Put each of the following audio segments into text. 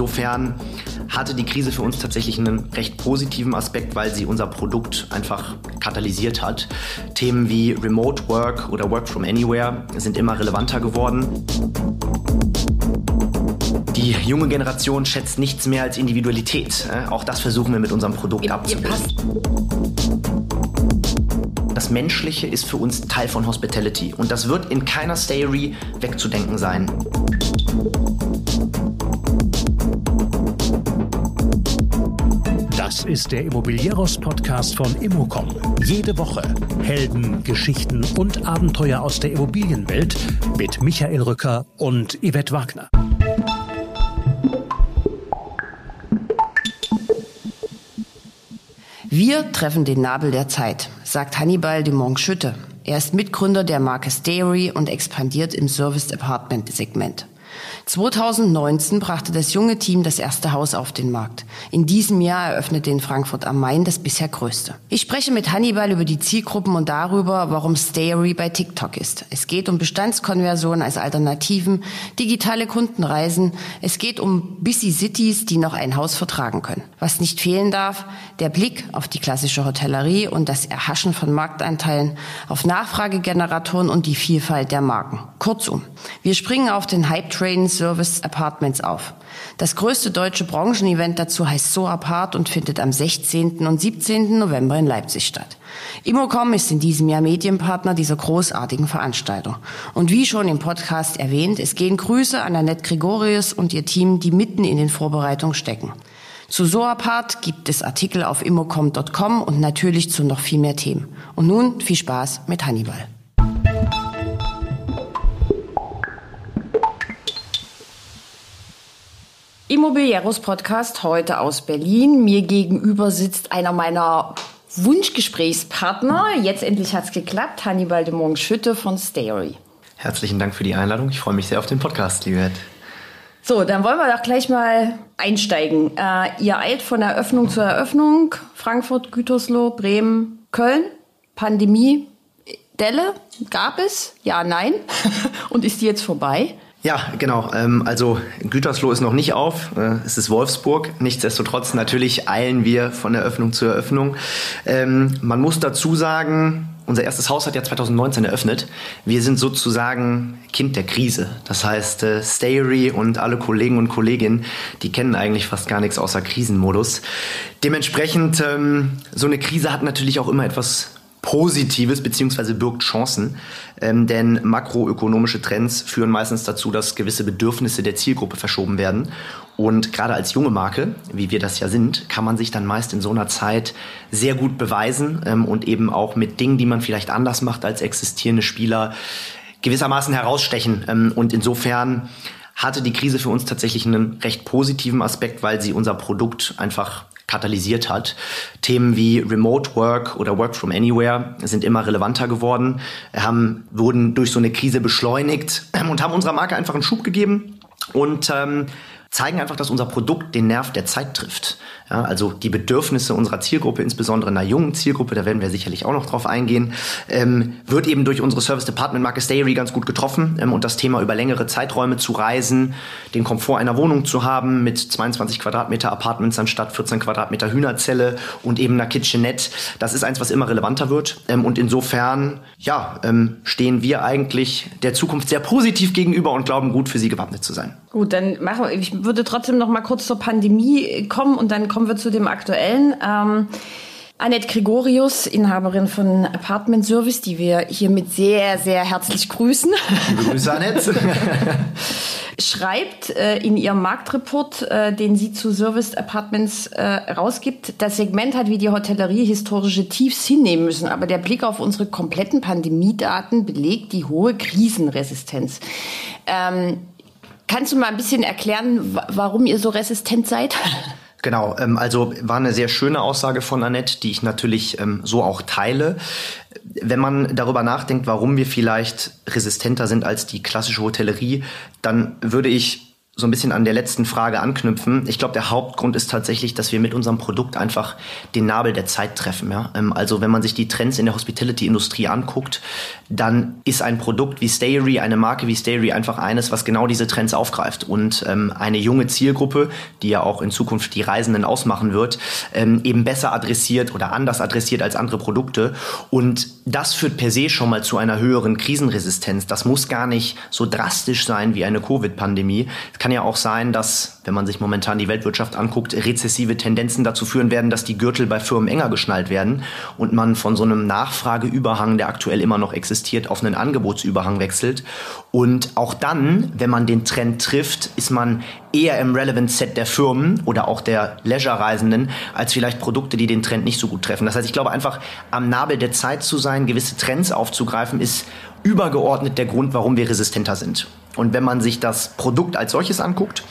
insofern hatte die Krise für uns tatsächlich einen recht positiven Aspekt, weil sie unser Produkt einfach katalysiert hat. Themen wie Remote Work oder Work from Anywhere sind immer relevanter geworden. Die junge Generation schätzt nichts mehr als Individualität. Auch das versuchen wir mit unserem Produkt abzubilden. Das Menschliche ist für uns Teil von Hospitality und das wird in keiner Stayery wegzudenken sein. Ist der Immobilieros Podcast von Immocom. Jede Woche Helden, Geschichten und Abenteuer aus der Immobilienwelt mit Michael Rücker und Yvette Wagner. Wir treffen den Nabel der Zeit, sagt Hannibal de Monk-Schütte. Er ist Mitgründer der Marke Stayery und expandiert im Service Apartment Segment. 2019 brachte das junge Team das erste Haus auf den Markt. In diesem Jahr eröffnete in Frankfurt am Main das bisher größte. Ich spreche mit Hannibal über die Zielgruppen und darüber, warum Stayery bei TikTok ist. Es geht um Bestandskonversion als Alternativen, digitale Kundenreisen. Es geht um Busy Cities, die noch ein Haus vertragen können. Was nicht fehlen darf, der Blick auf die klassische Hotellerie und das Erhaschen von Marktanteilen, auf Nachfragegeneratoren und die Vielfalt der Marken. Kurzum, wir springen auf den Hype-Train Service Apartments auf. Das größte deutsche Branchenevent dazu heißt So Apart und findet am 16. und 17. November in Leipzig statt. Immocom ist in diesem Jahr Medienpartner dieser großartigen Veranstaltung. Und wie schon im Podcast erwähnt, es gehen Grüße an Annette Gregorius und ihr Team, die mitten in den Vorbereitungen stecken. Zu So Apart gibt es Artikel auf immocom.com und natürlich zu noch viel mehr Themen. Und nun viel Spaß mit Hannibal. Immobilieros Podcast heute aus Berlin. Mir gegenüber sitzt einer meiner Wunschgesprächspartner. Jetzt endlich hat es geklappt. Hannibal de Morgen Schütte von Stayery. Herzlichen Dank für die Einladung. Ich freue mich sehr auf den Podcast, liebe. So, dann wollen wir doch gleich mal einsteigen. Äh, ihr eilt von Eröffnung zu Eröffnung. Frankfurt, Gütersloh, Bremen, Köln. Pandemie, Delle gab es? Ja, nein. Und ist die jetzt vorbei? Ja, genau. Ähm, also Gütersloh ist noch nicht auf. Äh, es ist Wolfsburg. Nichtsdestotrotz natürlich eilen wir von Eröffnung zu Eröffnung. Ähm, man muss dazu sagen, unser erstes Haus hat ja 2019 eröffnet. Wir sind sozusagen Kind der Krise. Das heißt, äh, Stayery und alle Kollegen und Kolleginnen, die kennen eigentlich fast gar nichts außer Krisenmodus. Dementsprechend, ähm, so eine Krise hat natürlich auch immer etwas Positives beziehungsweise birgt Chancen, ähm, denn makroökonomische Trends führen meistens dazu, dass gewisse Bedürfnisse der Zielgruppe verschoben werden. Und gerade als junge Marke, wie wir das ja sind, kann man sich dann meist in so einer Zeit sehr gut beweisen ähm, und eben auch mit Dingen, die man vielleicht anders macht als existierende Spieler, gewissermaßen herausstechen. Ähm, und insofern hatte die Krise für uns tatsächlich einen recht positiven Aspekt, weil sie unser Produkt einfach katalysiert hat. Themen wie Remote Work oder Work from Anywhere sind immer relevanter geworden, haben, wurden durch so eine Krise beschleunigt und haben unserer Marke einfach einen Schub gegeben und ähm, zeigen einfach, dass unser Produkt den Nerv der Zeit trifft. Ja, also die Bedürfnisse unserer Zielgruppe, insbesondere einer jungen Zielgruppe, da werden wir sicherlich auch noch drauf eingehen, ähm, wird eben durch unsere Service Department Marke Stayery ganz gut getroffen. Ähm, und das Thema über längere Zeiträume zu reisen, den Komfort einer Wohnung zu haben mit 22 Quadratmeter Apartments anstatt 14 Quadratmeter Hühnerzelle und eben einer Kitchenette, das ist eins, was immer relevanter wird. Ähm, und insofern, ja, ähm, stehen wir eigentlich der Zukunft sehr positiv gegenüber und glauben, gut für sie gewappnet zu sein. Gut, dann machen wir, ich würde trotzdem noch mal kurz zur Pandemie kommen und dann kommen wir zu dem aktuellen. Ähm, Annette Gregorius, Inhaberin von Apartment Service, die wir hiermit sehr, sehr herzlich grüßen. Liebe Grüße, Annette. schreibt äh, in ihrem Marktreport, äh, den sie zu Service Apartments äh, rausgibt, das Segment hat wie die Hotellerie historische Tiefs hinnehmen müssen, aber der Blick auf unsere kompletten Pandemiedaten belegt die hohe Krisenresistenz. Ähm, Kannst du mal ein bisschen erklären, warum ihr so resistent seid? Genau, ähm, also war eine sehr schöne Aussage von Annette, die ich natürlich ähm, so auch teile. Wenn man darüber nachdenkt, warum wir vielleicht resistenter sind als die klassische Hotellerie, dann würde ich so ein bisschen an der letzten Frage anknüpfen. Ich glaube, der Hauptgrund ist tatsächlich, dass wir mit unserem Produkt einfach den Nabel der Zeit treffen. Ja? Ähm, also wenn man sich die Trends in der Hospitality-Industrie anguckt, dann ist ein Produkt wie Stayery, eine Marke wie Stayery einfach eines, was genau diese Trends aufgreift und ähm, eine junge Zielgruppe, die ja auch in Zukunft die Reisenden ausmachen wird, ähm, eben besser adressiert oder anders adressiert als andere Produkte. Und das führt per se schon mal zu einer höheren Krisenresistenz. Das muss gar nicht so drastisch sein wie eine Covid-Pandemie. Es kann ja auch sein, dass, wenn man sich momentan die Weltwirtschaft anguckt, rezessive Tendenzen dazu führen werden, dass die Gürtel bei Firmen enger geschnallt werden und man von so einem Nachfrageüberhang, der aktuell immer noch existiert, auf einen Angebotsüberhang wechselt. Und auch dann, wenn man den Trend trifft, ist man eher im Relevant Set der Firmen oder auch der Leisure-Reisenden als vielleicht Produkte, die den Trend nicht so gut treffen. Das heißt, ich glaube einfach am Nabel der Zeit zu sein, gewisse Trends aufzugreifen, ist übergeordnet der Grund, warum wir resistenter sind. Und wenn man sich das Produkt als solches anguckt,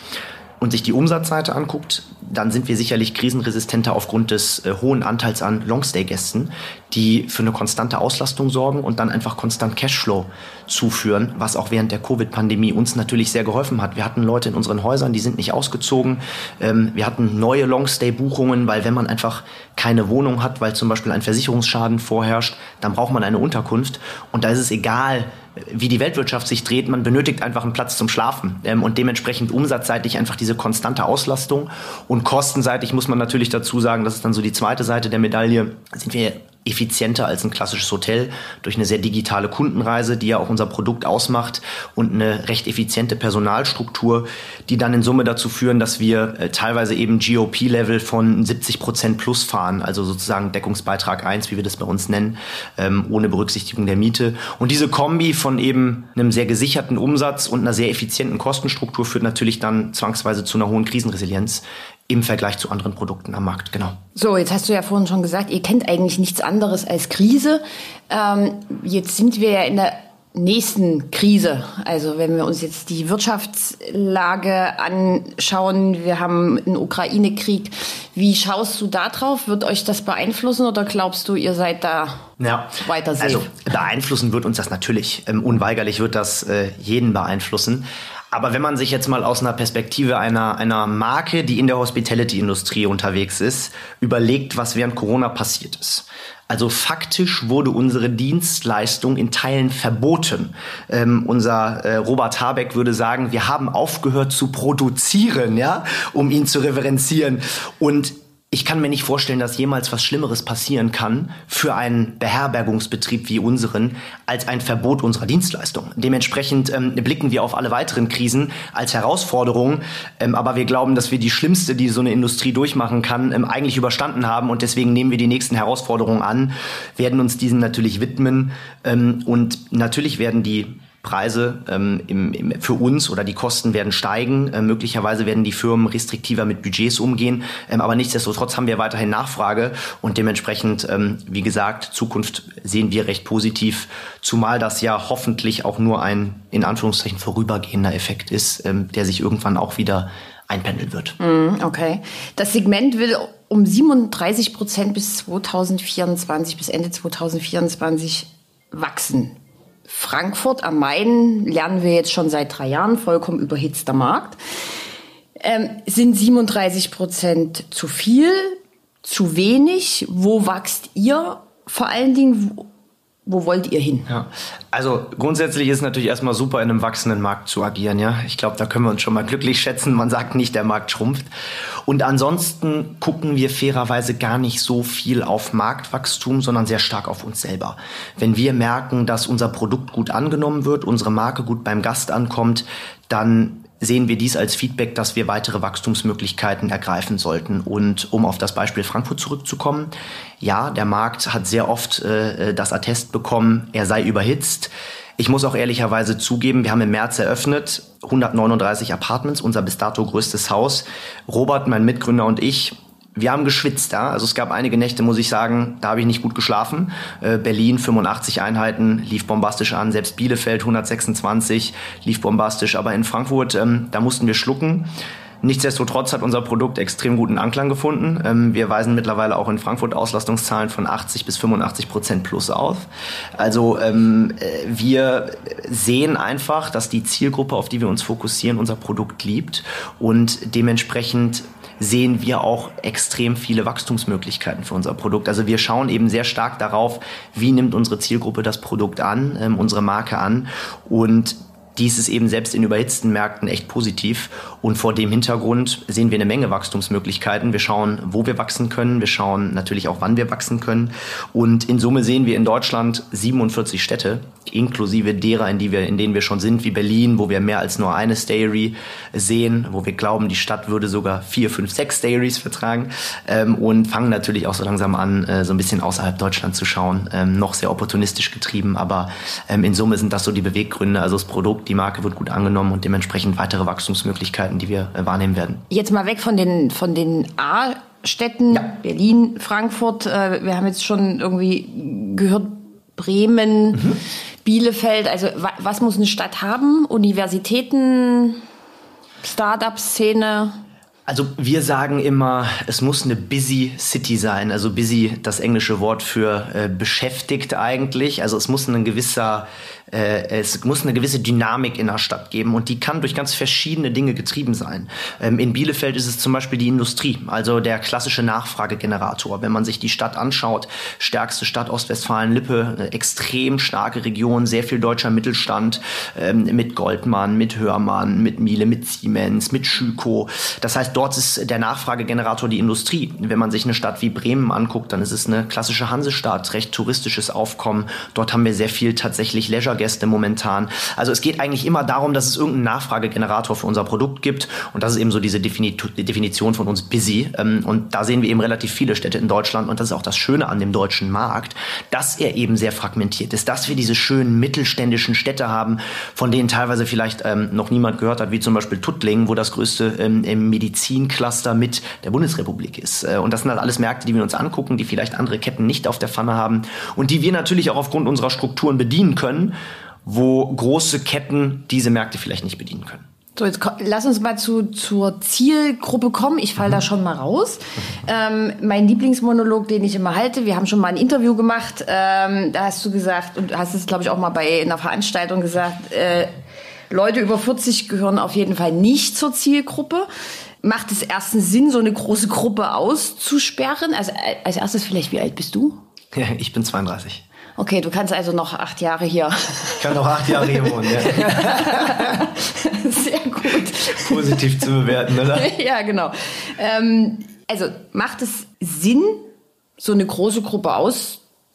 und sich die Umsatzseite anguckt, dann sind wir sicherlich krisenresistenter aufgrund des äh, hohen Anteils an Longstay-Gästen, die für eine konstante Auslastung sorgen und dann einfach konstant Cashflow zuführen, was auch während der Covid-Pandemie uns natürlich sehr geholfen hat. Wir hatten Leute in unseren Häusern, die sind nicht ausgezogen. Ähm, wir hatten neue Longstay-Buchungen, weil wenn man einfach keine Wohnung hat, weil zum Beispiel ein Versicherungsschaden vorherrscht, dann braucht man eine Unterkunft. Und da ist es egal, wie die Weltwirtschaft sich dreht, man benötigt einfach einen Platz zum Schlafen ähm, und dementsprechend umsatzseitig einfach diese konstante Auslastung und kostenseitig muss man natürlich dazu sagen, das ist dann so die zweite Seite der Medaille, sind wir effizienter als ein klassisches Hotel durch eine sehr digitale Kundenreise, die ja auch unser Produkt ausmacht und eine recht effiziente Personalstruktur, die dann in Summe dazu führen, dass wir äh, teilweise eben GOP-Level von 70 Prozent plus fahren, also sozusagen Deckungsbeitrag 1, wie wir das bei uns nennen, ähm, ohne Berücksichtigung der Miete. Und diese Kombi von eben einem sehr gesicherten Umsatz und einer sehr effizienten Kostenstruktur führt natürlich dann zwangsweise zu einer hohen Krisenresilienz im Vergleich zu anderen Produkten am Markt, genau. So, jetzt hast du ja vorhin schon gesagt, ihr kennt eigentlich nichts anderes als Krise. Ähm, jetzt sind wir ja in der nächsten Krise. Also wenn wir uns jetzt die Wirtschaftslage anschauen, wir haben einen Ukraine-Krieg. Wie schaust du da drauf? Wird euch das beeinflussen oder glaubst du, ihr seid da ja, weiter safe? Also beeinflussen wird uns das natürlich. Ähm, unweigerlich wird das äh, jeden beeinflussen. Aber wenn man sich jetzt mal aus einer Perspektive einer, einer Marke, die in der Hospitality-Industrie unterwegs ist, überlegt, was während Corona passiert ist. Also faktisch wurde unsere Dienstleistung in Teilen verboten. Ähm, unser äh, Robert Habeck würde sagen, wir haben aufgehört zu produzieren, ja, um ihn zu reverenzieren. Und ich kann mir nicht vorstellen, dass jemals was Schlimmeres passieren kann für einen Beherbergungsbetrieb wie unseren als ein Verbot unserer Dienstleistung. Dementsprechend ähm, blicken wir auf alle weiteren Krisen als Herausforderung, ähm, aber wir glauben, dass wir die schlimmste, die so eine Industrie durchmachen kann, ähm, eigentlich überstanden haben und deswegen nehmen wir die nächsten Herausforderungen an, werden uns diesen natürlich widmen ähm, und natürlich werden die Preise ähm, im, im, für uns oder die Kosten werden steigen. Äh, möglicherweise werden die Firmen restriktiver mit Budgets umgehen. Ähm, aber nichtsdestotrotz haben wir weiterhin Nachfrage und dementsprechend, ähm, wie gesagt, Zukunft sehen wir recht positiv, zumal das ja hoffentlich auch nur ein in Anführungszeichen vorübergehender Effekt ist, ähm, der sich irgendwann auch wieder einpendeln wird. Mm, okay. Das Segment will um 37 Prozent bis 2024, bis Ende 2024 wachsen. Frankfurt am Main lernen wir jetzt schon seit drei Jahren, vollkommen überhitzter Markt. Ähm, sind 37 Prozent zu viel, zu wenig? Wo wächst ihr vor allen Dingen? Wo wollt ihr hin? Ja, also grundsätzlich ist es natürlich erstmal super, in einem wachsenden Markt zu agieren. Ja, ich glaube, da können wir uns schon mal glücklich schätzen. Man sagt nicht, der Markt schrumpft. Und ansonsten gucken wir fairerweise gar nicht so viel auf Marktwachstum, sondern sehr stark auf uns selber. Wenn wir merken, dass unser Produkt gut angenommen wird, unsere Marke gut beim Gast ankommt, dann sehen wir dies als Feedback, dass wir weitere Wachstumsmöglichkeiten ergreifen sollten. Und um auf das Beispiel Frankfurt zurückzukommen, ja, der Markt hat sehr oft äh, das Attest bekommen, er sei überhitzt. Ich muss auch ehrlicherweise zugeben, wir haben im März eröffnet, 139 Apartments, unser bis dato größtes Haus. Robert, mein Mitgründer und ich wir haben geschwitzt, ja. Also es gab einige Nächte, muss ich sagen, da habe ich nicht gut geschlafen. Äh, Berlin 85 Einheiten lief bombastisch an, selbst Bielefeld 126 lief bombastisch, aber in Frankfurt, ähm, da mussten wir schlucken. Nichtsdestotrotz hat unser Produkt extrem guten Anklang gefunden. Ähm, wir weisen mittlerweile auch in Frankfurt Auslastungszahlen von 80 bis 85 Prozent plus auf. Also ähm, äh, wir sehen einfach, dass die Zielgruppe, auf die wir uns fokussieren, unser Produkt liebt und dementsprechend sehen wir auch extrem viele Wachstumsmöglichkeiten für unser Produkt. Also wir schauen eben sehr stark darauf, wie nimmt unsere Zielgruppe das Produkt an, ähm, unsere Marke an und dies ist eben selbst in überhitzten Märkten echt positiv. Und vor dem Hintergrund sehen wir eine Menge Wachstumsmöglichkeiten. Wir schauen, wo wir wachsen können. Wir schauen natürlich auch, wann wir wachsen können. Und in Summe sehen wir in Deutschland 47 Städte, inklusive derer, in, die wir, in denen wir schon sind, wie Berlin, wo wir mehr als nur eine Stayery sehen, wo wir glauben, die Stadt würde sogar vier, fünf, sechs Stayeries vertragen. Ähm, und fangen natürlich auch so langsam an, äh, so ein bisschen außerhalb Deutschland zu schauen. Ähm, noch sehr opportunistisch getrieben, aber ähm, in Summe sind das so die Beweggründe. Also das Produkt, die Marke wird gut angenommen und dementsprechend weitere Wachstumsmöglichkeiten, die wir äh, wahrnehmen werden. Jetzt mal weg von den, von den A-Städten, ja. Berlin, Frankfurt. Äh, wir haben jetzt schon irgendwie gehört, Bremen, mhm. Bielefeld. Also was muss eine Stadt haben? Universitäten, Start-up-Szene? Also wir sagen immer, es muss eine busy City sein. Also busy, das englische Wort für äh, beschäftigt eigentlich. Also es muss ein gewisser es muss eine gewisse Dynamik in der Stadt geben und die kann durch ganz verschiedene Dinge getrieben sein. Ähm, in Bielefeld ist es zum Beispiel die Industrie, also der klassische Nachfragegenerator. Wenn man sich die Stadt anschaut, stärkste Stadt Ostwestfalen-Lippe, extrem starke Region, sehr viel deutscher Mittelstand ähm, mit Goldmann, mit Hörmann, mit Miele, mit Siemens, mit Schüko. Das heißt, dort ist der Nachfragegenerator die Industrie. Wenn man sich eine Stadt wie Bremen anguckt, dann ist es eine klassische Hansestadt, recht touristisches Aufkommen. Dort haben wir sehr viel tatsächlich Leisure Gäste momentan. Also es geht eigentlich immer darum, dass es irgendeinen Nachfragegenerator für unser Produkt gibt. Und das ist eben so diese Definition von uns busy. Ähm, und da sehen wir eben relativ viele Städte in Deutschland. Und das ist auch das Schöne an dem deutschen Markt, dass er eben sehr fragmentiert ist, dass wir diese schönen mittelständischen Städte haben, von denen teilweise vielleicht ähm, noch niemand gehört hat, wie zum Beispiel Tuttlingen, wo das größte ähm, Medizincluster mit der Bundesrepublik ist. Äh, und das sind halt alles Märkte, die wir uns angucken, die vielleicht andere Ketten nicht auf der Pfanne haben und die wir natürlich auch aufgrund unserer Strukturen bedienen können wo große Ketten diese Märkte vielleicht nicht bedienen können. So, jetzt lass uns mal zu, zur Zielgruppe kommen. Ich falle mhm. da schon mal raus. Ähm, mein Lieblingsmonolog, den ich immer halte, wir haben schon mal ein Interview gemacht, ähm, da hast du gesagt, und hast es, glaube ich, auch mal bei einer Veranstaltung gesagt, äh, Leute über 40 gehören auf jeden Fall nicht zur Zielgruppe. Macht es erstens Sinn, so eine große Gruppe auszusperren? Also äh, als erstes vielleicht, wie alt bist du? Ich bin 32. Okay, du kannst also noch acht Jahre hier. Ich kann noch acht Jahre hier wohnen, ja. Sehr gut. Positiv zu bewerten, oder? ja, genau. Ähm, also macht es Sinn, so eine große Gruppe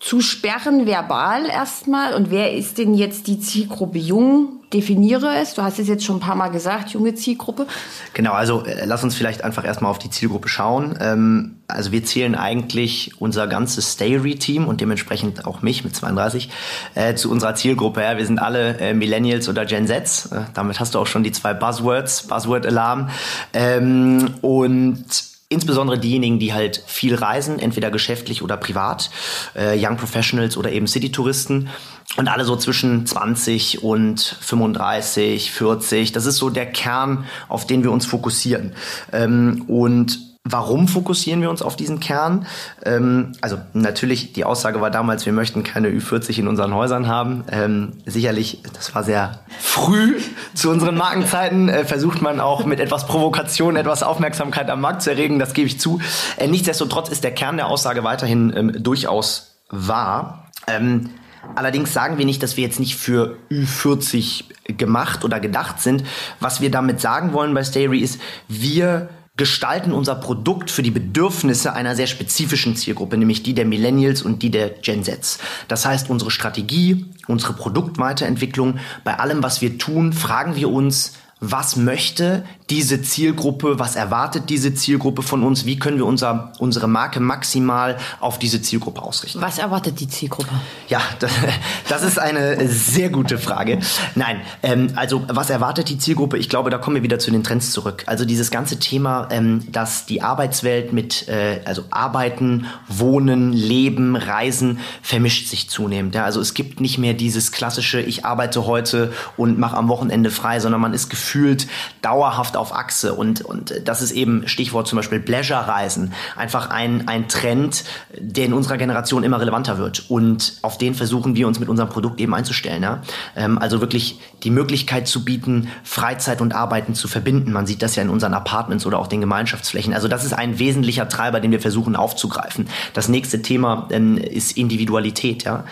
auszusperren, verbal erstmal? Und wer ist denn jetzt die Zielgruppe jung, definiere es. Du hast es jetzt schon ein paar Mal gesagt, junge Zielgruppe. Genau, also äh, lass uns vielleicht einfach erstmal auf die Zielgruppe schauen. Ähm, also wir zählen eigentlich unser ganzes Stayery-Team und dementsprechend auch mich mit 32 äh, zu unserer Zielgruppe. Ja. Wir sind alle äh, Millennials oder Gen Z. Äh, damit hast du auch schon die zwei Buzzwords, Buzzword-Alarm. Ähm, und insbesondere diejenigen, die halt viel reisen, entweder geschäftlich oder privat, äh, Young Professionals oder eben City-Touristen und alle so zwischen 20 und 35, 40. Das ist so der Kern, auf den wir uns fokussieren. Ähm, und Warum fokussieren wir uns auf diesen Kern? Ähm, also natürlich, die Aussage war damals, wir möchten keine Ü40 in unseren Häusern haben. Ähm, sicherlich, das war sehr früh zu unseren Markenzeiten, äh, versucht man auch mit etwas Provokation, etwas Aufmerksamkeit am Markt zu erregen, das gebe ich zu. Äh, nichtsdestotrotz ist der Kern der Aussage weiterhin ähm, durchaus wahr. Ähm, Allerdings sagen wir nicht, dass wir jetzt nicht für Ü40 gemacht oder gedacht sind. Was wir damit sagen wollen bei Stayery ist, wir gestalten unser Produkt für die Bedürfnisse einer sehr spezifischen Zielgruppe, nämlich die der Millennials und die der Gen Zs. Das heißt, unsere Strategie, unsere Produktweiterentwicklung, bei allem, was wir tun, fragen wir uns, was möchte diese Zielgruppe, was erwartet diese Zielgruppe von uns, wie können wir unser, unsere Marke maximal auf diese Zielgruppe ausrichten. Was erwartet die Zielgruppe? Ja, das, das ist eine sehr gute Frage. Nein, ähm, also was erwartet die Zielgruppe? Ich glaube, da kommen wir wieder zu den Trends zurück. Also dieses ganze Thema, ähm, dass die Arbeitswelt mit, äh, also Arbeiten, Wohnen, Leben, Reisen vermischt sich zunehmend. Ja? Also es gibt nicht mehr dieses klassische, ich arbeite heute und mache am Wochenende frei, sondern man ist gefühlt gefühlt dauerhaft auf Achse und, und das ist eben Stichwort zum Beispiel Pleasure-Reisen. Einfach ein, ein Trend, der in unserer Generation immer relevanter wird und auf den versuchen wir uns mit unserem Produkt eben einzustellen. Ja? Ähm, also wirklich die Möglichkeit zu bieten, Freizeit und Arbeiten zu verbinden. Man sieht das ja in unseren Apartments oder auch den Gemeinschaftsflächen. Also das ist ein wesentlicher Treiber, den wir versuchen aufzugreifen. Das nächste Thema ähm, ist Individualität. Ja?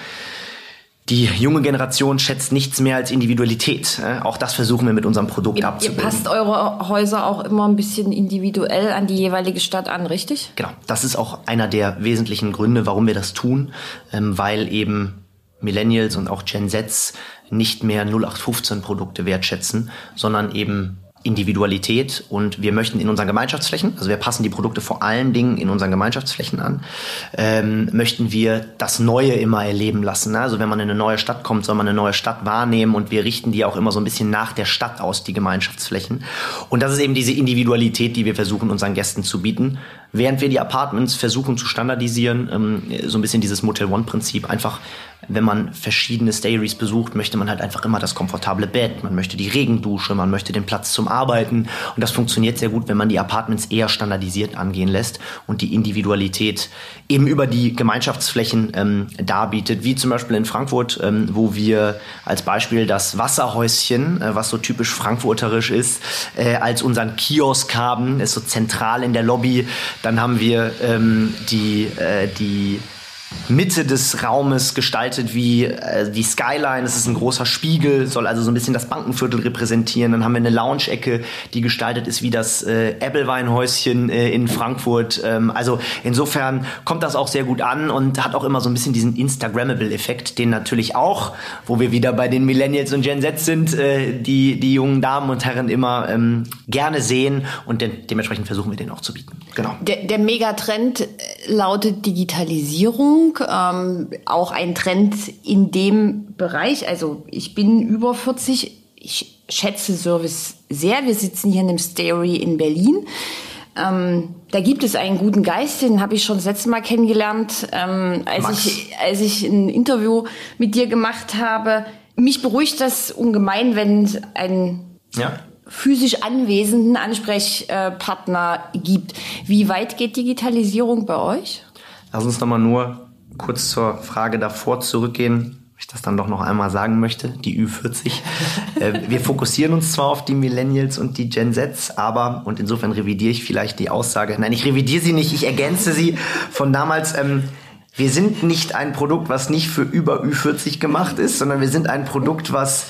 Die junge Generation schätzt nichts mehr als Individualität. Auch das versuchen wir mit unserem Produkt ihr, abzubilden. Ihr passt eure Häuser auch immer ein bisschen individuell an die jeweilige Stadt an, richtig? Genau. Das ist auch einer der wesentlichen Gründe, warum wir das tun, ähm, weil eben Millennials und auch Gen Zs nicht mehr 0815 Produkte wertschätzen, sondern eben Individualität und wir möchten in unseren Gemeinschaftsflächen, also wir passen die Produkte vor allen Dingen in unseren Gemeinschaftsflächen an, ähm, möchten wir das Neue immer erleben lassen. Also wenn man in eine neue Stadt kommt, soll man eine neue Stadt wahrnehmen und wir richten die auch immer so ein bisschen nach der Stadt aus, die Gemeinschaftsflächen. Und das ist eben diese Individualität, die wir versuchen unseren Gästen zu bieten, während wir die Apartments versuchen zu standardisieren, ähm, so ein bisschen dieses Motel One-Prinzip, einfach wenn man verschiedene Stayeries besucht, möchte man halt einfach immer das komfortable Bett, man möchte die Regendusche, man möchte den Platz zum Arbeiten. Und das funktioniert sehr gut, wenn man die Apartments eher standardisiert angehen lässt und die Individualität eben über die Gemeinschaftsflächen ähm, darbietet, wie zum Beispiel in Frankfurt, ähm, wo wir als Beispiel das Wasserhäuschen, äh, was so typisch frankfurterisch ist, äh, als unseren Kiosk haben, ist so zentral in der Lobby. Dann haben wir ähm, die, äh, die Mitte des Raumes gestaltet wie äh, die Skyline. Es ist ein großer Spiegel, soll also so ein bisschen das Bankenviertel repräsentieren. Dann haben wir eine Lounge-Ecke, die gestaltet ist wie das äh, Ebbelweinhäuschen äh, in Frankfurt. Ähm, also insofern kommt das auch sehr gut an und hat auch immer so ein bisschen diesen Instagrammable-Effekt, den natürlich auch, wo wir wieder bei den Millennials und Gen Z sind, äh, die, die jungen Damen und Herren immer ähm, gerne sehen und de dementsprechend versuchen wir den auch zu bieten. Genau. Der, der Megatrend lautet Digitalisierung. Ähm, auch ein Trend in dem Bereich. Also ich bin über 40, ich schätze Service sehr. Wir sitzen hier in dem Stary in Berlin. Ähm, da gibt es einen guten Geist, den habe ich schon das letzte Mal kennengelernt, ähm, als, ich, als ich ein Interview mit dir gemacht habe. Mich beruhigt das ungemein, wenn einen ja. Physisch anwesenden Ansprechpartner gibt. Wie weit geht Digitalisierung bei euch? Lass uns doch mal nur kurz zur Frage davor zurückgehen, ich das dann doch noch einmal sagen möchte, die Ü40. äh, wir fokussieren uns zwar auf die Millennials und die Gen Zs, aber, und insofern revidiere ich vielleicht die Aussage, nein, ich revidiere sie nicht, ich ergänze sie von damals, ähm, wir sind nicht ein Produkt, was nicht für über Ü40 gemacht ist, sondern wir sind ein Produkt, was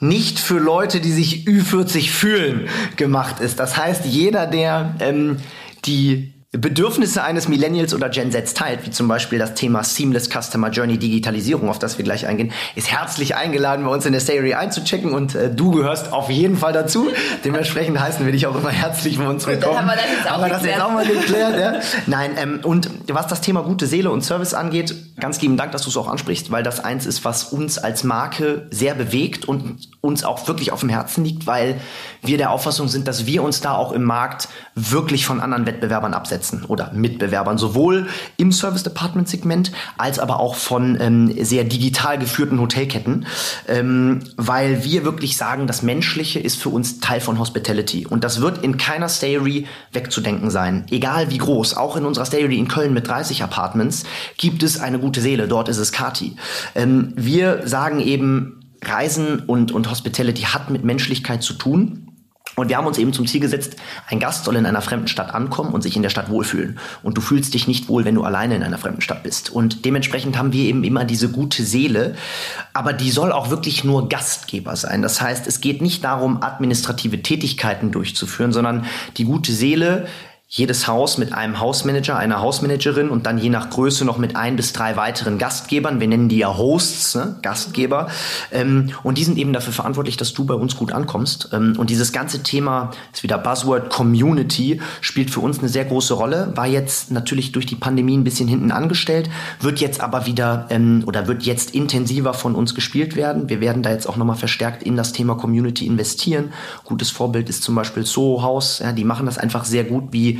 nicht für Leute, die sich Ü40 fühlen, gemacht ist. Das heißt, jeder, der ähm, die Bedürfnisse eines Millennials oder Gen Z teilt, wie zum Beispiel das Thema Seamless Customer Journey Digitalisierung, auf das wir gleich eingehen, ist herzlich eingeladen, bei uns in der Stayry einzuchecken und äh, du gehörst auf jeden Fall dazu. Dementsprechend heißen wir dich auch immer herzlich bei uns willkommen. Haben wir das jetzt auch, haben wir das jetzt auch mal geklärt. Ja? Nein, ähm, und was das Thema gute Seele und Service angeht, ganz lieben Dank, dass du es auch ansprichst, weil das eins ist, was uns als Marke sehr bewegt und uns auch wirklich auf dem Herzen liegt, weil wir der Auffassung sind, dass wir uns da auch im Markt wirklich von anderen Wettbewerbern absetzen oder Mitbewerbern, sowohl im Service Department Segment als aber auch von ähm, sehr digital geführten Hotelketten, ähm, weil wir wirklich sagen, das Menschliche ist für uns Teil von Hospitality und das wird in keiner Stayry wegzudenken sein, egal wie groß. Auch in unserer Stayry in Köln mit 30 Apartments gibt es eine gute Seele, dort ist es Kati. Ähm, wir sagen eben, Reisen und, und Hospitality hat mit Menschlichkeit zu tun. Und wir haben uns eben zum Ziel gesetzt, ein Gast soll in einer fremden Stadt ankommen und sich in der Stadt wohlfühlen. Und du fühlst dich nicht wohl, wenn du alleine in einer fremden Stadt bist. Und dementsprechend haben wir eben immer diese gute Seele. Aber die soll auch wirklich nur Gastgeber sein. Das heißt, es geht nicht darum, administrative Tätigkeiten durchzuführen, sondern die gute Seele jedes Haus mit einem Hausmanager, einer Hausmanagerin und dann je nach Größe noch mit ein bis drei weiteren Gastgebern. Wir nennen die ja Hosts, ne? Gastgeber. Ähm, und die sind eben dafür verantwortlich, dass du bei uns gut ankommst. Ähm, und dieses ganze Thema, ist wieder Buzzword Community, spielt für uns eine sehr große Rolle. War jetzt natürlich durch die Pandemie ein bisschen hinten angestellt, wird jetzt aber wieder ähm, oder wird jetzt intensiver von uns gespielt werden. Wir werden da jetzt auch nochmal verstärkt in das Thema Community investieren. Gutes Vorbild ist zum Beispiel Soho House. Ja, die machen das einfach sehr gut, wie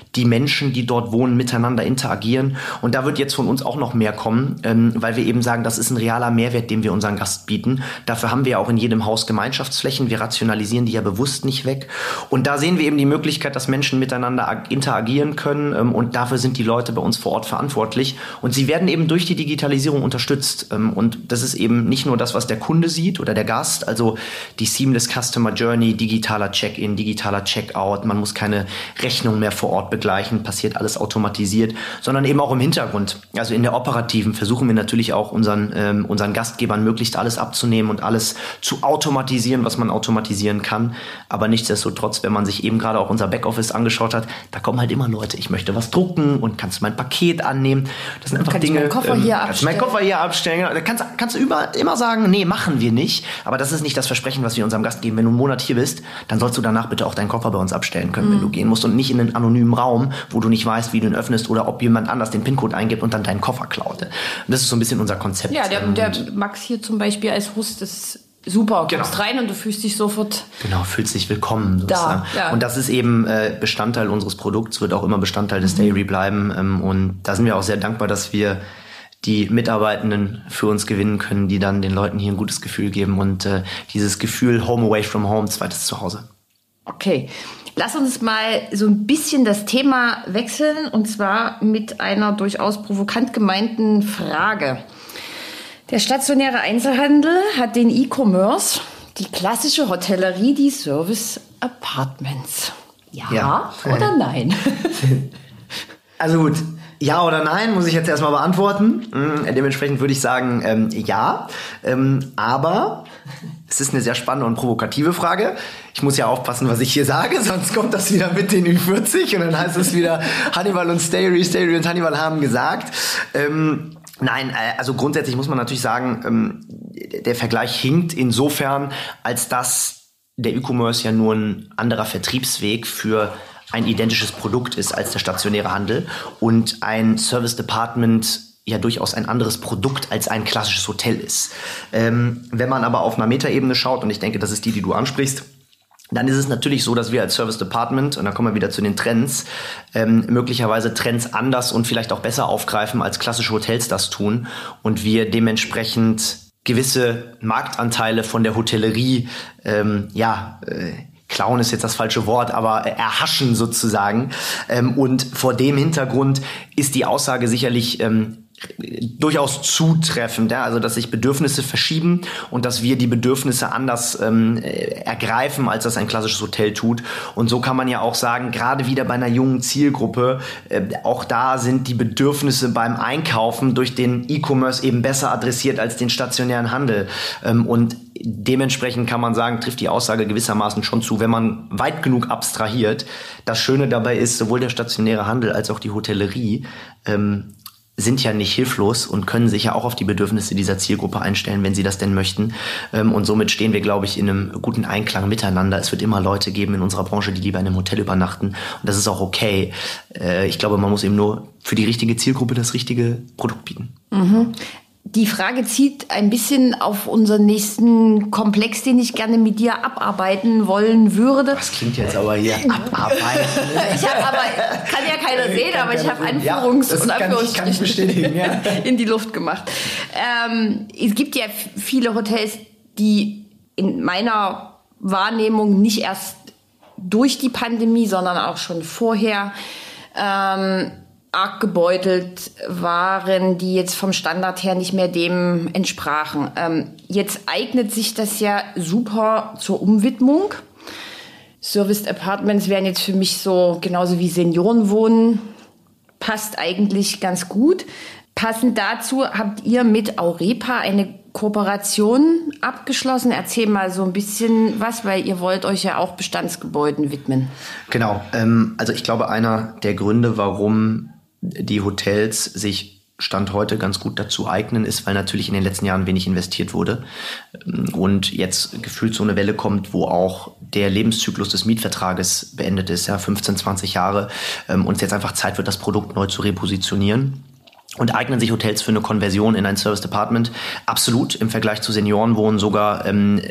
die Menschen, die dort wohnen, miteinander interagieren. Und da wird jetzt von uns auch noch mehr kommen, ähm, weil wir eben sagen, das ist ein realer Mehrwert, den wir unseren Gast bieten. Dafür haben wir ja auch in jedem Haus Gemeinschaftsflächen. Wir rationalisieren die ja bewusst nicht weg. Und da sehen wir eben die Möglichkeit, dass Menschen miteinander interagieren können. Ähm, und dafür sind die Leute bei uns vor Ort verantwortlich. Und sie werden eben durch die Digitalisierung unterstützt. Ähm, und das ist eben nicht nur das, was der Kunde sieht oder der Gast, also die Seamless Customer Journey, digitaler Check-in, digitaler Check-out. Man muss keine Rechnung mehr vor Ort begleichen, passiert alles automatisiert, sondern eben auch im Hintergrund. Also in der operativen versuchen wir natürlich auch unseren, ähm, unseren Gastgebern möglichst alles abzunehmen und alles zu automatisieren, was man automatisieren kann. Aber nichtsdestotrotz, wenn man sich eben gerade auch unser Backoffice angeschaut hat, da kommen halt immer Leute, ich möchte was drucken und kannst du mein Paket annehmen. Das sind einfach kann Dinge. Ich meinen Koffer ähm, hier kannst meinen Koffer hier abstellen. Da kannst, kannst du über, immer sagen, nee, machen wir nicht. Aber das ist nicht das Versprechen, was wir unserem Gast geben. Wenn du einen Monat hier bist, dann sollst du danach bitte auch deinen Koffer bei uns abstellen können, mhm. wenn du gehen musst und nicht in einen anonymen Raum, wo du nicht weißt, wie du ihn öffnest oder ob jemand anders den PIN-Code eingibt und dann deinen Koffer klaut. Und das ist so ein bisschen unser Konzept. Ja, der, der Max hier zum Beispiel als Host ist super. Du genau. kommst rein und du fühlst dich sofort. Genau, fühlst dich willkommen. Sozusagen. Da, ja. Und das ist eben äh, Bestandteil unseres Produkts, wird auch immer Bestandteil des mhm. Dairy bleiben. Ähm, und da sind wir auch sehr dankbar, dass wir die Mitarbeitenden für uns gewinnen können, die dann den Leuten hier ein gutes Gefühl geben und äh, dieses Gefühl Home away from home, zweites Zuhause. Okay. Lass uns mal so ein bisschen das Thema wechseln und zwar mit einer durchaus provokant gemeinten Frage. Der stationäre Einzelhandel hat den E-Commerce, die klassische Hotellerie, die Service Apartments. Ja, ja. oder nein? Also gut, ja oder nein, muss ich jetzt erstmal beantworten. Mhm, dementsprechend würde ich sagen, ähm, ja. Ähm, aber es ist eine sehr spannende und provokative Frage. Ich muss ja aufpassen, was ich hier sage, sonst kommt das wieder mit den Ü40 und dann heißt es wieder Hannibal und Stary, Stary und Hannibal haben gesagt. Ähm, Nein, äh, also grundsätzlich muss man natürlich sagen, ähm, der Vergleich hinkt insofern, als dass der E-Commerce ja nur ein anderer Vertriebsweg für ein identisches Produkt ist als der stationäre Handel und ein Service Department ja durchaus ein anderes Produkt als ein klassisches Hotel ist. Ähm, wenn man aber auf einer Metaebene schaut, und ich denke, das ist die, die du ansprichst, dann ist es natürlich so, dass wir als Service Department, und da kommen wir wieder zu den Trends, ähm, möglicherweise Trends anders und vielleicht auch besser aufgreifen, als klassische Hotels das tun. Und wir dementsprechend gewisse Marktanteile von der Hotellerie, ähm, ja, äh, klauen ist jetzt das falsche Wort, aber erhaschen sozusagen. Ähm, und vor dem Hintergrund ist die Aussage sicherlich ähm, durchaus zutreffend, ja? also dass sich Bedürfnisse verschieben und dass wir die Bedürfnisse anders ähm, ergreifen, als das ein klassisches Hotel tut. Und so kann man ja auch sagen, gerade wieder bei einer jungen Zielgruppe, äh, auch da sind die Bedürfnisse beim Einkaufen durch den E-Commerce eben besser adressiert als den stationären Handel. Ähm, und dementsprechend kann man sagen, trifft die Aussage gewissermaßen schon zu, wenn man weit genug abstrahiert. Das Schöne dabei ist, sowohl der stationäre Handel als auch die Hotellerie ähm, sind ja nicht hilflos und können sich ja auch auf die Bedürfnisse dieser Zielgruppe einstellen, wenn sie das denn möchten. Ähm, und somit stehen wir, glaube ich, in einem guten Einklang miteinander. Es wird immer Leute geben in unserer Branche, die lieber in einem Hotel übernachten. Und das ist auch okay. Äh, ich glaube, man muss eben nur für die richtige Zielgruppe das richtige Produkt bieten. Mhm. Die Frage zieht ein bisschen auf unseren nächsten Komplex, den ich gerne mit dir abarbeiten wollen würde. Das klingt jetzt aber hier abarbeiten. ich habe aber, kann ja keiner sehen, aber ich habe Anführungs- ja, und Anführungsstrichen ja. in die Luft gemacht. Ähm, es gibt ja viele Hotels, die in meiner Wahrnehmung nicht erst durch die Pandemie, sondern auch schon vorher ähm, arg gebeutelt waren, die jetzt vom Standard her nicht mehr dem entsprachen. Ähm, jetzt eignet sich das ja super zur Umwidmung. Serviced Apartments wären jetzt für mich so genauso wie Seniorenwohnen. Passt eigentlich ganz gut. Passend dazu habt ihr mit Aurepa eine Kooperation abgeschlossen. Erzähl mal so ein bisschen was, weil ihr wollt euch ja auch Bestandsgebäuden widmen. Genau. Ähm, also ich glaube, einer der Gründe, warum die Hotels sich Stand heute ganz gut dazu eignen, ist, weil natürlich in den letzten Jahren wenig investiert wurde und jetzt gefühlt so eine Welle kommt, wo auch der Lebenszyklus des Mietvertrages beendet ist, ja 15, 20 Jahre ähm, und es jetzt einfach Zeit wird, das Produkt neu zu repositionieren. Und eignen sich Hotels für eine Konversion in ein Service Department? Absolut. Im Vergleich zu Seniorenwohnen sogar ähm,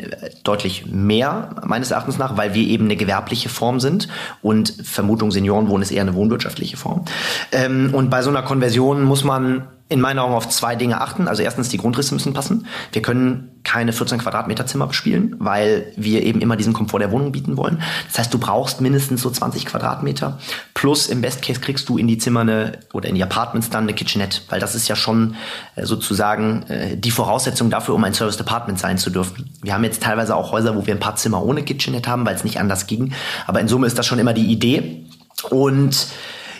deutlich mehr, meines Erachtens nach, weil wir eben eine gewerbliche Form sind. Und Vermutung, Seniorenwohnen ist eher eine wohnwirtschaftliche Form. Ähm, und bei so einer Konversion muss man in meinen Augen auf zwei Dinge achten. Also erstens, die Grundrisse müssen passen. Wir können keine 14 Quadratmeter Zimmer bespielen, weil wir eben immer diesen Komfort der Wohnung bieten wollen. Das heißt, du brauchst mindestens so 20 Quadratmeter. Plus im Best Case kriegst du in die Zimmer eine, oder in die Apartments dann eine Kitchenette, weil das ist ja schon äh, sozusagen äh, die Voraussetzung dafür, um ein Service Department sein zu dürfen. Wir haben jetzt teilweise auch Häuser, wo wir ein paar Zimmer ohne Kitchenette haben, weil es nicht anders ging. Aber in Summe ist das schon immer die Idee. Und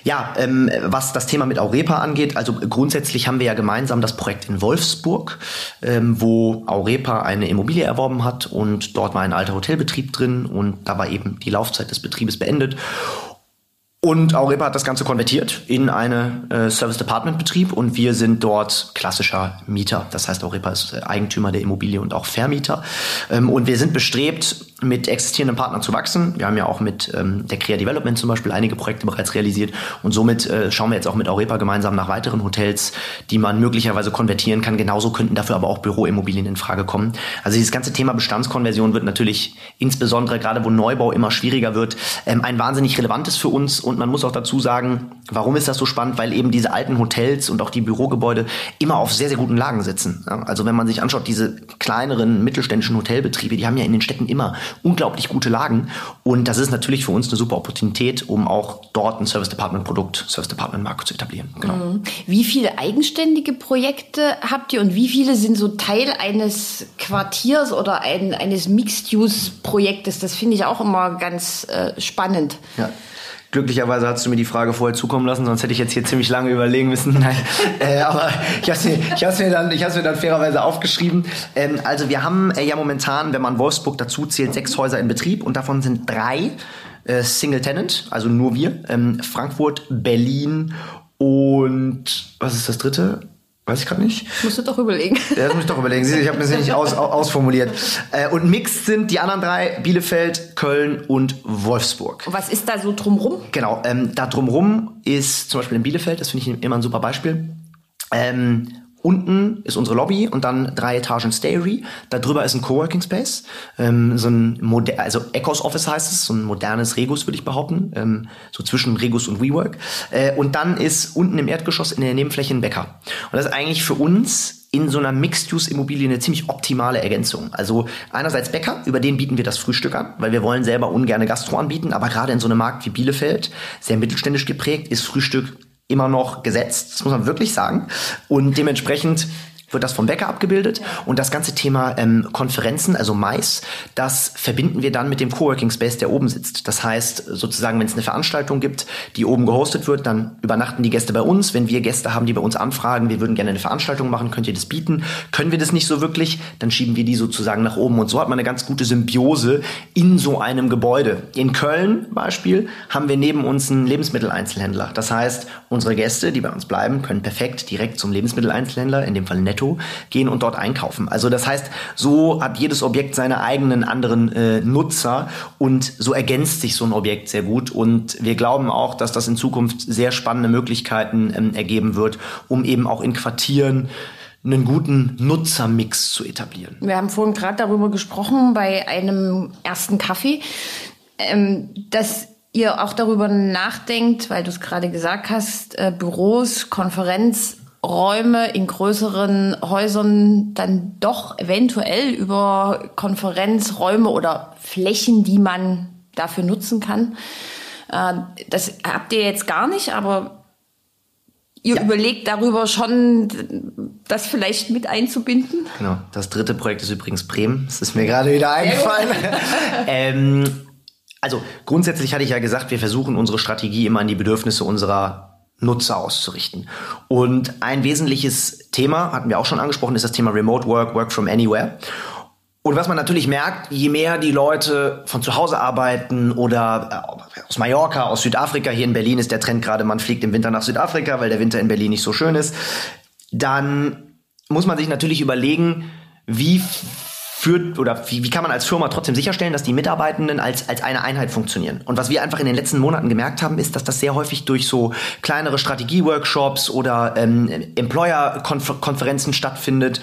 ja, ähm, was das Thema mit Aurepa angeht, also grundsätzlich haben wir ja gemeinsam das Projekt in Wolfsburg, ähm, wo Aurepa eine Immobilie erworben hat und dort war ein alter Hotelbetrieb drin und da war eben die Laufzeit des Betriebes beendet. Und Aurepa hat das Ganze konvertiert in eine äh, Service Department Betrieb und wir sind dort klassischer Mieter. Das heißt, Aurepa ist äh, Eigentümer der Immobilie und auch Vermieter. Ähm, und wir sind bestrebt, mit existierenden Partnern zu wachsen. Wir haben ja auch mit ähm, der Crea Development zum Beispiel einige Projekte bereits realisiert und somit äh, schauen wir jetzt auch mit Aurepa gemeinsam nach weiteren Hotels, die man möglicherweise konvertieren kann. Genauso könnten dafür aber auch Büroimmobilien in Frage kommen. Also dieses ganze Thema Bestandskonversion wird natürlich insbesondere gerade wo Neubau immer schwieriger wird, ähm, ein wahnsinnig relevantes für uns und man muss auch dazu sagen, warum ist das so spannend? Weil eben diese alten Hotels und auch die Bürogebäude immer auf sehr, sehr guten Lagen sitzen. Also wenn man sich anschaut, diese kleineren mittelständischen Hotelbetriebe, die haben ja in den Städten immer unglaublich gute Lagen. Und das ist natürlich für uns eine super Opportunität, um auch dort ein Service Department Produkt, Service Department Marke zu etablieren. Genau. Mhm. Wie viele eigenständige Projekte habt ihr und wie viele sind so Teil eines Quartiers oder ein, eines Mixed-Use-Projektes? Das finde ich auch immer ganz äh, spannend. Ja. Glücklicherweise hast du mir die Frage vorher zukommen lassen, sonst hätte ich jetzt hier ziemlich lange überlegen müssen. Nein, äh, aber ich habe mir, ich hab's mir, dann, ich hab's mir dann fairerweise aufgeschrieben. Ähm, also wir haben äh, ja momentan, wenn man Wolfsburg dazu zählt, sechs Häuser in Betrieb und davon sind drei äh, Single Tenant, also nur wir. Ähm, Frankfurt, Berlin und was ist das dritte? Weiß ich gerade nicht. Musst du doch überlegen. Ja, das muss ich doch überlegen. Siehst, ich habe mir das nicht aus, ausformuliert. Äh, und mixed sind die anderen drei, Bielefeld, Köln und Wolfsburg. Und was ist da so drumrum? Genau, ähm, da drumrum ist zum Beispiel in Bielefeld, das finde ich immer ein super Beispiel, ähm, Unten ist unsere Lobby und dann drei Etagen Stayery. Da drüber ist ein Coworking Space, ähm, so ein Moder also Ecos Office heißt es, so ein modernes Regus würde ich behaupten, ähm, so zwischen Regus und WeWork. Äh, und dann ist unten im Erdgeschoss in der Nebenfläche ein Bäcker. Und das ist eigentlich für uns in so einer Mixed-Use-Immobilie eine ziemlich optimale Ergänzung. Also einerseits Bäcker, über den bieten wir das Frühstück an, weil wir wollen selber ungerne Gastro anbieten, aber gerade in so einem Markt wie Bielefeld, sehr mittelständisch geprägt, ist Frühstück immer noch gesetzt, das muss man wirklich sagen. Und dementsprechend wird das vom Bäcker abgebildet. Und das ganze Thema ähm, Konferenzen, also Mais, das verbinden wir dann mit dem Coworking Space, der oben sitzt. Das heißt, sozusagen, wenn es eine Veranstaltung gibt, die oben gehostet wird, dann übernachten die Gäste bei uns. Wenn wir Gäste haben, die bei uns anfragen, wir würden gerne eine Veranstaltung machen, könnt ihr das bieten? Können wir das nicht so wirklich? Dann schieben wir die sozusagen nach oben. Und so hat man eine ganz gute Symbiose in so einem Gebäude. In Köln Beispiel haben wir neben uns einen Lebensmitteleinzelhändler. Das heißt, unsere Gäste, die bei uns bleiben, können perfekt direkt zum Lebensmitteleinzelhändler, in dem Fall Netto, Netto gehen und dort einkaufen. Also das heißt, so hat jedes Objekt seine eigenen anderen äh, Nutzer und so ergänzt sich so ein Objekt sehr gut. Und wir glauben auch, dass das in Zukunft sehr spannende Möglichkeiten ähm, ergeben wird, um eben auch in Quartieren einen guten Nutzermix zu etablieren. Wir haben vorhin gerade darüber gesprochen bei einem ersten Kaffee, ähm, dass ihr auch darüber nachdenkt, weil du es gerade gesagt hast, äh, Büros, Konferenz, Räume in größeren Häusern dann doch eventuell über Konferenzräume oder Flächen, die man dafür nutzen kann. Äh, das habt ihr jetzt gar nicht, aber ihr ja. überlegt darüber schon, das vielleicht mit einzubinden. Genau. Das dritte Projekt ist übrigens Bremen. Das ist mir gerade wieder eingefallen. ähm, also grundsätzlich hatte ich ja gesagt, wir versuchen unsere Strategie immer an die Bedürfnisse unserer Nutzer auszurichten. Und ein wesentliches Thema, hatten wir auch schon angesprochen, ist das Thema Remote Work, Work from Anywhere. Und was man natürlich merkt, je mehr die Leute von zu Hause arbeiten oder äh, aus Mallorca, aus Südafrika, hier in Berlin ist der Trend gerade, man fliegt im Winter nach Südafrika, weil der Winter in Berlin nicht so schön ist, dann muss man sich natürlich überlegen, wie führt oder wie, wie kann man als Firma trotzdem sicherstellen, dass die Mitarbeitenden als, als eine Einheit funktionieren? Und was wir einfach in den letzten Monaten gemerkt haben, ist, dass das sehr häufig durch so kleinere Strategie-Workshops oder ähm, Employer-Konferenzen stattfindet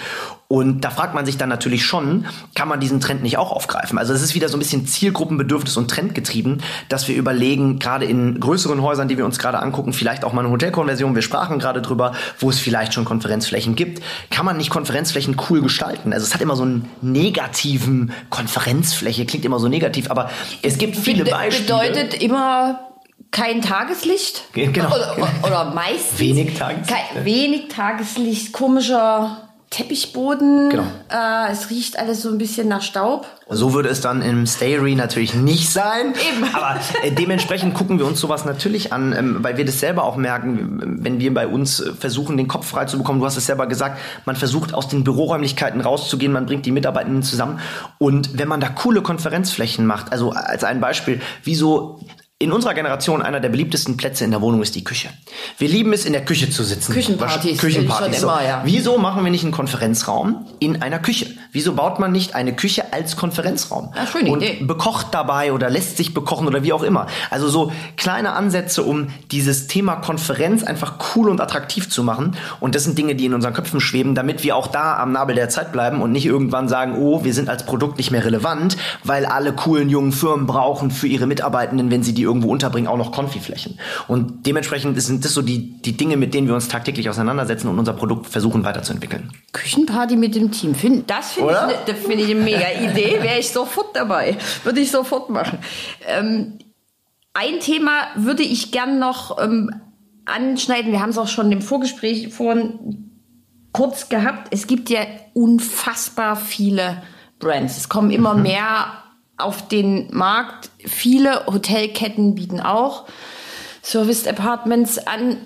und da fragt man sich dann natürlich schon, kann man diesen Trend nicht auch aufgreifen? Also es ist wieder so ein bisschen Zielgruppenbedürfnis und Trendgetrieben, dass wir überlegen, gerade in größeren Häusern, die wir uns gerade angucken, vielleicht auch mal eine Hotelkonversion, wir sprachen gerade drüber, wo es vielleicht schon Konferenzflächen gibt, kann man nicht Konferenzflächen cool gestalten? Also es hat immer so einen negativen Konferenzfläche, klingt immer so negativ, aber es gibt viele Be Beispiele. Bedeutet immer kein Tageslicht. Genau. Oder, oder meistens. Wenig Tageslicht. Kein, wenig Tageslicht, komischer Teppichboden. Genau. Äh, es riecht alles so ein bisschen nach Staub. So würde es dann im Stayry natürlich nicht sein. Eben. Aber äh, dementsprechend gucken wir uns sowas natürlich an, ähm, weil wir das selber auch merken, wenn wir bei uns äh, versuchen, den Kopf frei zu bekommen. Du hast es selber gesagt, man versucht aus den Büroräumlichkeiten rauszugehen, man bringt die Mitarbeitenden zusammen. Und wenn man da coole Konferenzflächen macht, also als ein Beispiel, wieso in unserer Generation einer der beliebtesten Plätze in der Wohnung ist die Küche. Wir lieben es, in der Küche zu sitzen. Küchenpartys. Küchenpartys. Schon immer, so. ja. Wieso machen wir nicht einen Konferenzraum in einer Küche? Wieso baut man nicht eine Küche als Konferenzraum? Ja, schöne und Idee. bekocht dabei oder lässt sich bekochen oder wie auch immer. Also so kleine Ansätze, um dieses Thema Konferenz einfach cool und attraktiv zu machen. Und das sind Dinge, die in unseren Köpfen schweben, damit wir auch da am Nabel der Zeit bleiben und nicht irgendwann sagen, oh, wir sind als Produkt nicht mehr relevant, weil alle coolen jungen Firmen brauchen für ihre Mitarbeitenden, wenn sie die irgendwo unterbringen, auch noch Konfiflächen. Und dementsprechend sind das so die, die Dinge, mit denen wir uns tagtäglich auseinandersetzen und unser Produkt versuchen weiterzuentwickeln. Küchenparty mit dem Team. Find, das finde ich, ne, das find ich eine mega Idee. Wäre ich sofort dabei. Würde ich sofort machen. Ähm, ein Thema würde ich gern noch ähm, anschneiden. Wir haben es auch schon im Vorgespräch vorhin kurz gehabt. Es gibt ja unfassbar viele Brands. Es kommen immer mehr auf den Markt. Viele Hotelketten bieten auch Service Apartments an.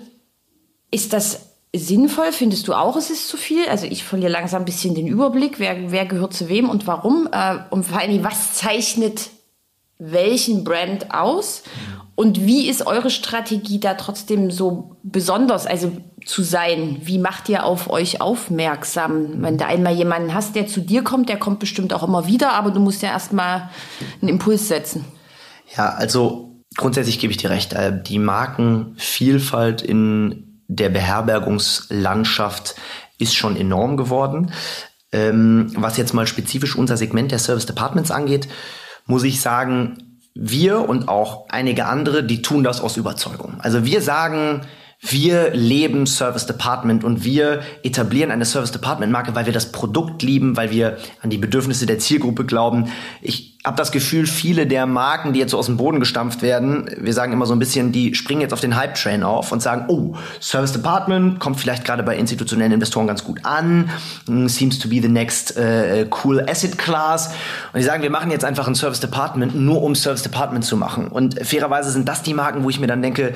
Ist das sinnvoll? Findest du auch, es ist zu viel? Also ich verliere langsam ein bisschen den Überblick, wer, wer gehört zu wem und warum. Äh, und vor allem, was zeichnet welchen Brand aus? Und wie ist eure Strategie da trotzdem so besonders, also zu sein? Wie macht ihr auf euch aufmerksam? Wenn du einmal jemanden hast, der zu dir kommt, der kommt bestimmt auch immer wieder, aber du musst ja erstmal einen Impuls setzen. Ja, also grundsätzlich gebe ich dir recht. äh, Die Markenvielfalt in der Beherbergungslandschaft ist schon enorm geworden. Ähm, Was jetzt mal spezifisch unser Segment der Service Departments angeht, muss ich sagen, wir und auch einige andere, die tun das aus Überzeugung. Also wir sagen, wir leben Service Department und wir etablieren eine Service Department Marke, weil wir das Produkt lieben, weil wir an die Bedürfnisse der Zielgruppe glauben. Ich habe das Gefühl, viele der Marken, die jetzt so aus dem Boden gestampft werden, wir sagen immer so ein bisschen, die springen jetzt auf den Hype-Train auf und sagen, oh, Service Department kommt vielleicht gerade bei institutionellen Investoren ganz gut an, mm, seems to be the next äh, cool asset class. Und die sagen, wir machen jetzt einfach ein Service Department, nur um Service Department zu machen. Und fairerweise sind das die Marken, wo ich mir dann denke,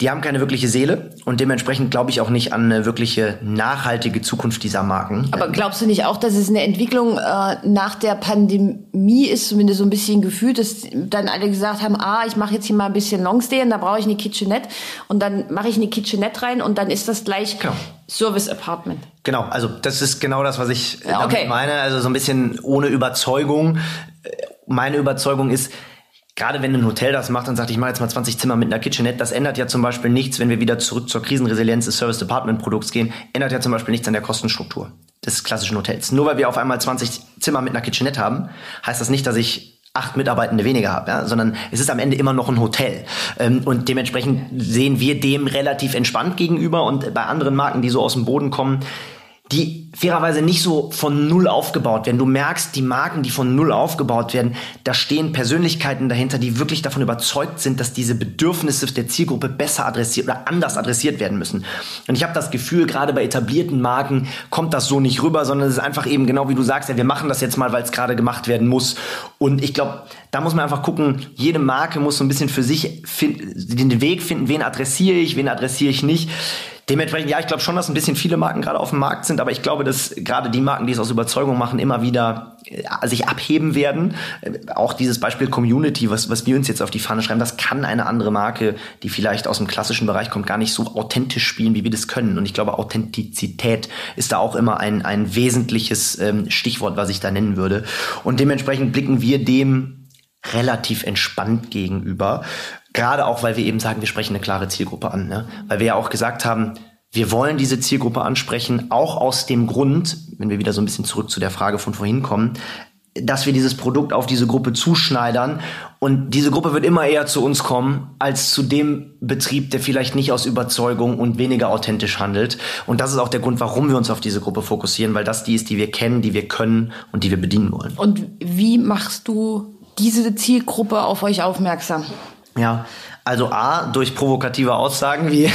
die haben keine wirkliche Seele und dementsprechend glaube ich auch nicht an eine wirkliche nachhaltige Zukunft dieser Marken. Aber glaubst du nicht auch, dass es eine Entwicklung äh, nach der Pandemie ist, zumindest so ein bisschen gefühlt, dass dann alle gesagt haben, ah, ich mache jetzt hier mal ein bisschen Longstay und da brauche ich eine Kitchenette und dann mache ich eine Kitchenette rein und dann ist das gleich Genau. Service Apartment. Genau, also das ist genau das, was ich Ja, okay. damit meine. Also so ein bisschen ohne Überzeugung. Meine Überzeugung ist, gerade wenn ein Hotel das macht und sagt, ich mache jetzt mal 20 Zimmer mit einer Kitchenette, das ändert ja zum Beispiel nichts, wenn wir wieder zurück zur Krisenresilienz des Service Department Produkts gehen, ändert ja zum Beispiel nichts an der Kostenstruktur des klassischen Hotels. Nur weil wir auf einmal 20 Zimmer mit einer Kitchenette haben, heißt das nicht, dass ich acht Mitarbeitende weniger habe, ja, sondern es ist am Ende immer noch ein Hotel. Ähm, und dementsprechend sehen wir dem relativ entspannt gegenüber und bei anderen Marken, die so aus dem Boden kommen, die fairerweise nicht so von Null aufgebaut werden. Du merkst, die Marken, die von Null aufgebaut werden, da stehen Persönlichkeiten dahinter, die wirklich davon überzeugt sind, dass diese Bedürfnisse der Zielgruppe besser adressiert oder anders adressiert werden müssen. Und ich habe das Gefühl, gerade bei etablierten Marken kommt das so nicht rüber, sondern es ist einfach eben genau wie du sagst, ja, wir machen das jetzt mal, weil es gerade gemacht werden muss. Und ich glaube, da muss man einfach gucken, jede Marke muss so ein bisschen für sich den Weg finden, wen adressiere ich, wen adressiere ich nicht Dementsprechend, ja, ich glaube schon, dass ein bisschen viele Marken gerade auf dem Markt sind, aber ich glaube, dass gerade die Marken, die es aus Überzeugung machen, immer wieder äh, sich abheben werden. Äh, auch dieses Beispiel Community, was, was wir uns jetzt auf die Fahne schreiben, das kann eine andere Marke, die vielleicht aus dem klassischen Bereich kommt, gar nicht so authentisch spielen, wie wir das können. Und ich glaube, Authentizität ist da auch immer ein, ein wesentliches ähm, Stichwort, was ich da nennen würde. Und dementsprechend blicken wir dem relativ entspannt gegenüber. Gerade auch, weil wir eben sagen, wir sprechen eine klare Zielgruppe an. Ne? Weil wir ja auch gesagt haben, wir wollen diese Zielgruppe ansprechen, auch aus dem Grund, wenn wir wieder so ein bisschen zurück zu der Frage von vorhin kommen, dass wir dieses Produkt auf diese Gruppe zuschneidern und diese Gruppe wird immer eher zu uns kommen als zu dem Betrieb, der vielleicht nicht aus Überzeugung und weniger authentisch handelt. Und das ist auch der Grund, warum wir uns auf diese Gruppe fokussieren, weil das die ist, die wir kennen, die wir können und die wir bedienen wollen. Und wie machst du diese Zielgruppe auf euch aufmerksam? Ja, also A, durch provokative Aussagen wie,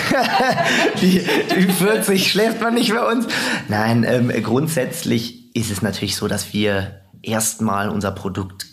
wie, wie 40 schläft man nicht bei uns. Nein, ähm, grundsätzlich ist es natürlich so, dass wir erstmal unser Produkt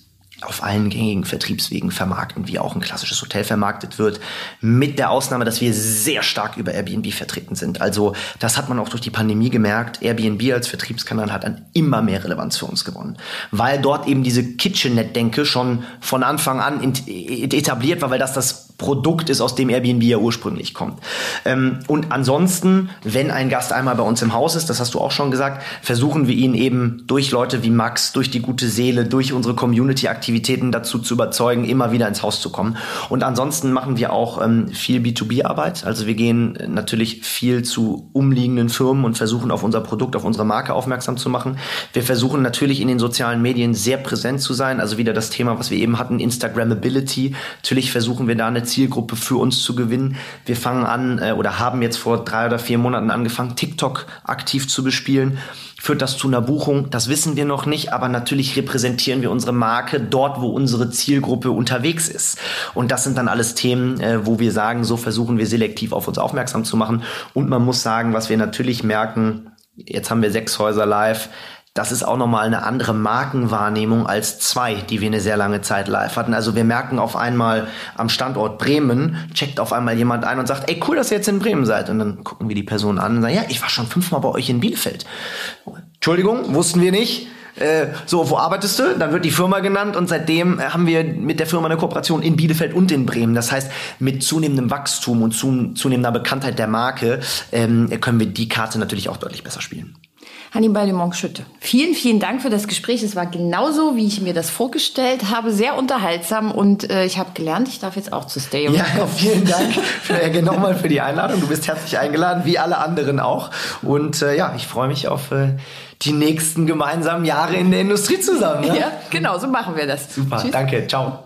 auf allen gängigen Vertriebswegen vermarkten, wie auch ein klassisches Hotel vermarktet wird, mit der Ausnahme, dass wir sehr stark über Airbnb vertreten sind. Also das hat man auch durch die Pandemie gemerkt. Airbnb als Vertriebskanal hat an immer mehr Relevanz für uns gewonnen, weil dort eben diese Kitchenette-Denke schon von Anfang an etabliert war, weil das das Produkt ist, aus dem Airbnb ja ursprünglich kommt. Ähm, und ansonsten, wenn ein Gast einmal bei uns im Haus ist, das hast du auch schon gesagt, versuchen wir ihn eben durch Leute wie Max, durch die gute Seele, durch unsere Community-Aktivitäten dazu zu überzeugen, immer wieder ins Haus zu kommen. Und ansonsten machen wir auch ähm, viel B2B-Arbeit. Also wir gehen natürlich viel zu umliegenden Firmen und versuchen auf unser Produkt, auf unsere Marke aufmerksam zu machen. Wir versuchen natürlich in den sozialen Medien sehr präsent zu sein. Also wieder das Thema, was wir eben hatten, Instagrammability. Natürlich versuchen wir da eine Zielgruppe für uns zu gewinnen. Wir fangen an äh, oder haben jetzt vor drei oder vier Monaten angefangen, TikTok aktiv zu bespielen. Führt das zu einer Buchung? Das wissen wir noch nicht, aber natürlich repräsentieren wir unsere Marke dort, wo unsere Zielgruppe unterwegs ist. Und das sind dann alles Themen, äh, wo wir sagen, so versuchen wir selektiv auf uns aufmerksam zu machen. Und man muss sagen, was wir natürlich merken, jetzt haben wir sechs Häuser live, das ist auch nochmal eine andere Markenwahrnehmung als zwei, die wir eine sehr lange Zeit live hatten. Also wir merken auf einmal am Standort Bremen, checkt auf einmal jemand ein und sagt, ey, cool, dass ihr jetzt in Bremen seid. Und dann gucken wir die Person an und sagen, ja, ich war schon fünfmal bei euch in Bielefeld. Entschuldigung, wussten wir nicht. Äh, so, wo arbeitest du? Dann wird die Firma genannt und seitdem haben wir mit der Firma eine Kooperation in Bielefeld und in Bremen. Das heißt, mit zunehmendem Wachstum und zunehmender Bekanntheit der Marke ähm, können wir die Karte natürlich auch deutlich besser spielen. Hannibal Dumont Schütte. Vielen, vielen Dank für das Gespräch. Es war genauso, wie ich mir das vorgestellt habe, sehr unterhaltsam und äh, ich habe gelernt, ich darf jetzt auch zu Stay. Ja, vielen Dank für, äh, nochmal für die Einladung. Du bist herzlich eingeladen, wie alle anderen auch. Und äh, ja, ich freue mich auf äh, die nächsten gemeinsamen Jahre in der Industrie zusammen. Ne? Ja, genau, so machen wir das. Super, Tschüss. danke, ciao.